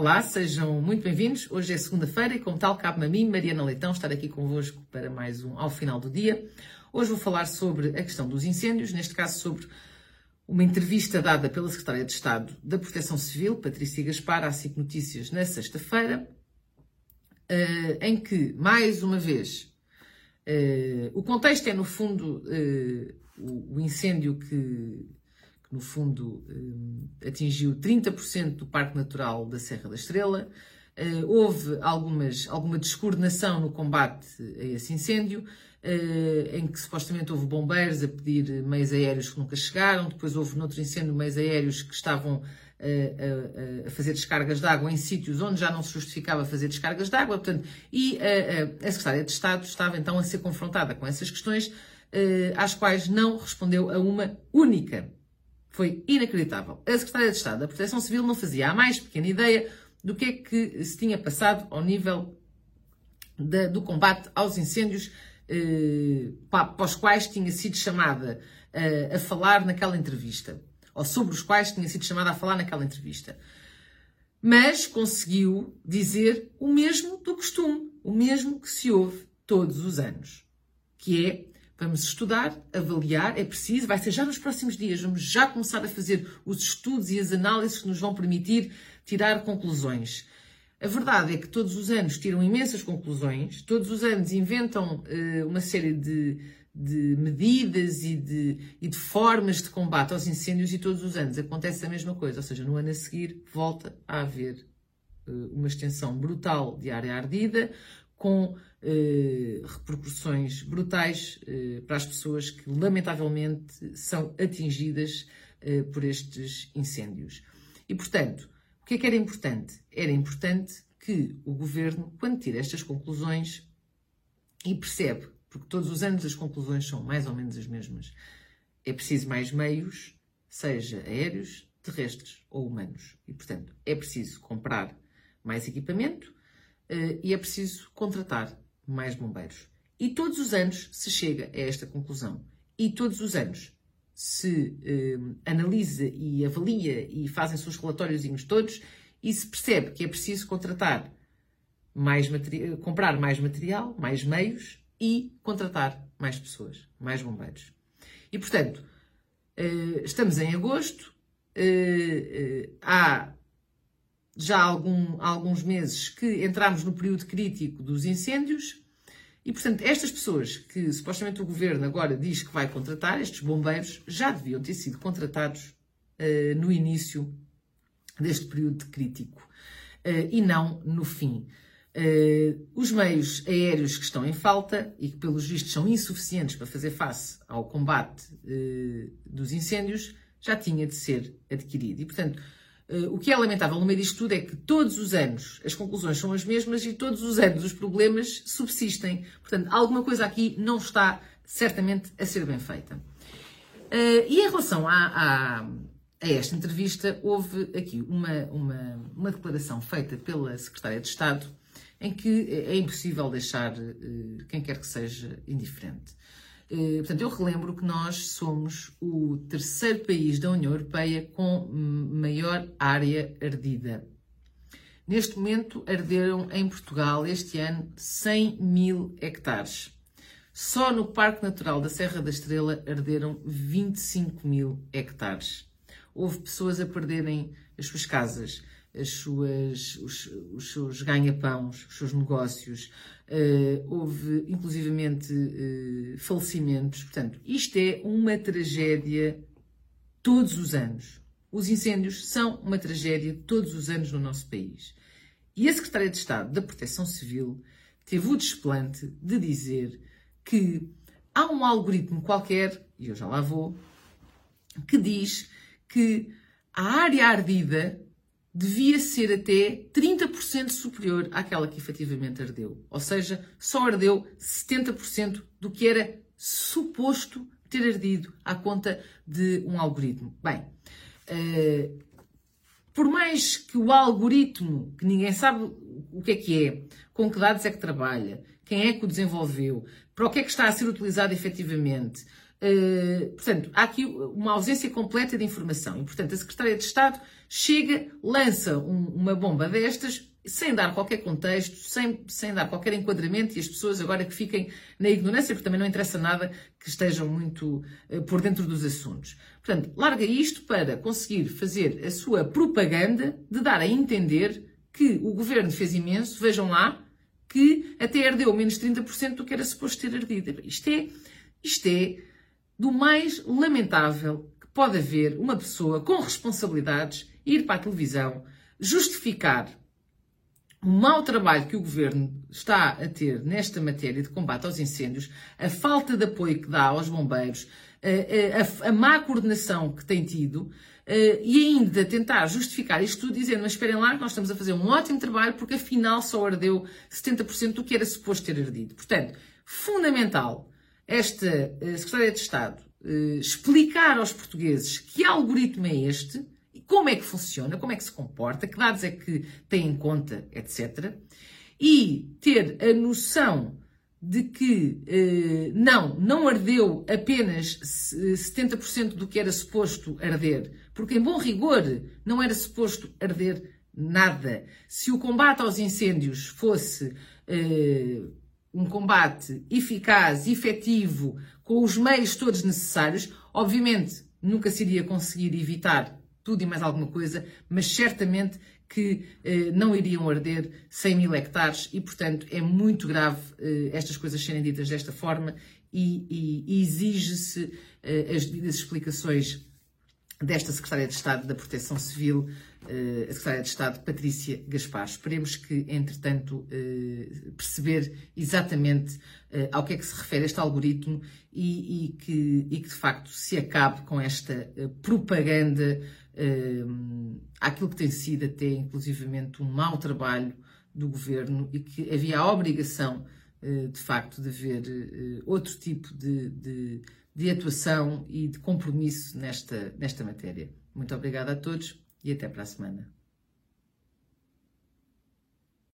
Olá, sejam muito bem-vindos. Hoje é segunda-feira e, como tal, cabe-me a mim, Mariana Leitão, estar aqui convosco para mais um Ao Final do Dia. Hoje vou falar sobre a questão dos incêndios, neste caso sobre uma entrevista dada pela Secretária de Estado da Proteção Civil, Patrícia Gaspar, à SIC Notícias, na sexta-feira, eh, em que, mais uma vez, eh, o contexto é, no fundo, eh, o incêndio que que no fundo eh, atingiu 30% do Parque Natural da Serra da Estrela. Eh, houve algumas, alguma descoordenação no combate a esse incêndio, eh, em que supostamente houve bombeiros a pedir meios aéreos que nunca chegaram, depois houve noutro incêndio meios aéreos que estavam a, a, fazer descargas de água em sítios onde já não se justificava fazer descargas de água, portanto, e a, a Secretária de Estado estava então a ser confrontada com essas questões, às quais não respondeu a uma única foi inacreditável. A Secretária de Estado da Proteção Civil não fazia a mais pequena ideia do que é que se tinha passado ao nível do combate aos incêndios eh, para os quais tinha sido chamada eh, a falar naquela entrevista, ou sobre os quais tinha sido chamada a falar naquela entrevista. Mas conseguiu dizer o mesmo do costume, o mesmo que se ouve todos os anos, que é Vamos estudar, avaliar, é preciso, vai ser já nos próximos dias, vamos já começar a fazer os estudos e as análises que nos vão permitir tirar conclusões. A verdade é que todos os anos tiram imensas conclusões, todos os anos inventam uh, uma série de, de medidas e de, e de, formas de combate aos incêndios e todos os anos acontece a mesma coisa, ou seja, no ano a seguir volta a haver uh, uma extensão brutal de área ardida, com eh, repercussões brutais eh, para as pessoas que, lamentavelmente, são atingidas eh, por estes incêndios. E, portanto, o que é que era importante? Era importante que o governo, quando tira estas conclusões e percebe, porque todos os anos as conclusões são mais ou menos as mesmas, é preciso mais meios, seja aéreos, terrestres ou humanos. E, portanto, é preciso comprar mais equipamento, e é preciso contratar mais bombeiros. E todos os anos se chega a esta conclusão. E todos os anos se uh, analisa e avalia e fazem seus relatórios todos e se percebe que é preciso contratar mais comprar mais material, mais meios e contratar mais pessoas, mais bombeiros. E portanto, estamos em agosto, há já há, algum, há alguns meses que entramos no período crítico dos incêndios e, portanto, estas pessoas que supostamente o governo agora diz que vai contratar, estes bombeiros, já deviam ter sido contratados uh, no início deste período crítico uh, e não no fim. Uh, os meios aéreos que estão em falta e que, pelos vistos, são insuficientes para fazer face ao combate dos incêndios já tinha de ser adquirido. E, portanto, o que é lamentável no meio disto tudo é que todos os anos as conclusões são as mesmas e todos os anos os problemas subsistem. Portanto, alguma coisa aqui não está certamente a ser bem feita. Uh, e em relação a, a, esta entrevista, houve aqui uma, uma, uma, declaração feita pela Secretária de Estado em que é impossível deixar uh, quem quer que seja indiferente. Eh, portanto, eu relembro que nós somos o terceiro país da União Europeia com maior área ardida. Neste momento, arderam em Portugal este ano 100 mil hectares. Só no Parque Natural da Serra da Estrela arderam 25 mil hectares. Houve pessoas a perderem as suas casas, as suas, os, os seus ganha-pãos, os seus negócios, uh, houve inclusivamente uh, falecimentos. Portanto, isto é uma tragédia todos os anos. Os incêndios são uma tragédia todos os anos no nosso país. E a Secretária de Estado da Proteção Civil teve o desplante de dizer que há um algoritmo qualquer, e eu já lá vou, que diz que a área ardida devia ser até 30% superior àquela que efetivamente ardeu. Ou seja, só ardeu 70% do que era suposto ter ardido à conta de um algoritmo. Bem, uh, por mais que o algoritmo, que ninguém sabe o que é que é, com que dados é que trabalha, quem é que o desenvolveu, para o que é que está a ser utilizado efetivamente, Uh, portanto, há aqui uma ausência completa de informação e, portanto, a Secretária de Estado chega, lança um, uma bomba destas, sem dar qualquer contexto, sem, sem dar qualquer enquadramento e as pessoas agora que fiquem na ignorância, porque também não interessa nada que estejam muito uh, por dentro dos assuntos. Portanto, larga isto para conseguir fazer a sua propaganda de dar a entender que o governo fez imenso, vejam lá, que até herdeu menos 30% do que era suposto ter ardido. Isto é, isto é do mais lamentável que pode haver uma pessoa com responsabilidades ir para a televisão justificar o mau trabalho que o governo está a ter nesta matéria de combate aos incêndios, a falta de apoio que dá aos bombeiros, a, a, a má coordenação que tem tido, e ainda tentar justificar isto tudo dizendo, mas esperem lá nós estamos a fazer um ótimo trabalho porque afinal só ardeu 70% do que era suposto ter ardido. Portanto, fundamental esta eh, Secretaria de Estado eh, explicar aos portugueses que algoritmo é este, como é que funciona, como é que se comporta, que dados é que tem em conta, etc. E ter a noção de que eh, não, não ardeu apenas 70% do que era suposto arder, porque em bom rigor não era suposto arder nada. Se o combate aos incêndios fosse um combate eficaz, efetivo, com os meios todos necessários, obviamente nunca se iria conseguir evitar tudo e mais alguma coisa, mas certamente que eh, não iriam arder 100 mil hectares e, portanto, é muito grave eh, estas coisas serem ditas desta forma e, e, e exige-se eh, as devidas explicações desta Secretária de Estado da Proteção Civil, eh, a Secretária de Estado Patrícia Gaspar. Esperemos que, entretanto, eh, perceber exatamente eh, ao que é que se refere este algoritmo e, e, que, e que, de facto, se acabe com esta propaganda àquilo que tem sido até, inclusivamente, um mau trabalho do governo e que havia a obrigação, de facto, de haver outro tipo de, de de atuação e de compromisso nesta, nesta matéria. Muito obrigada a todos e até para a semana.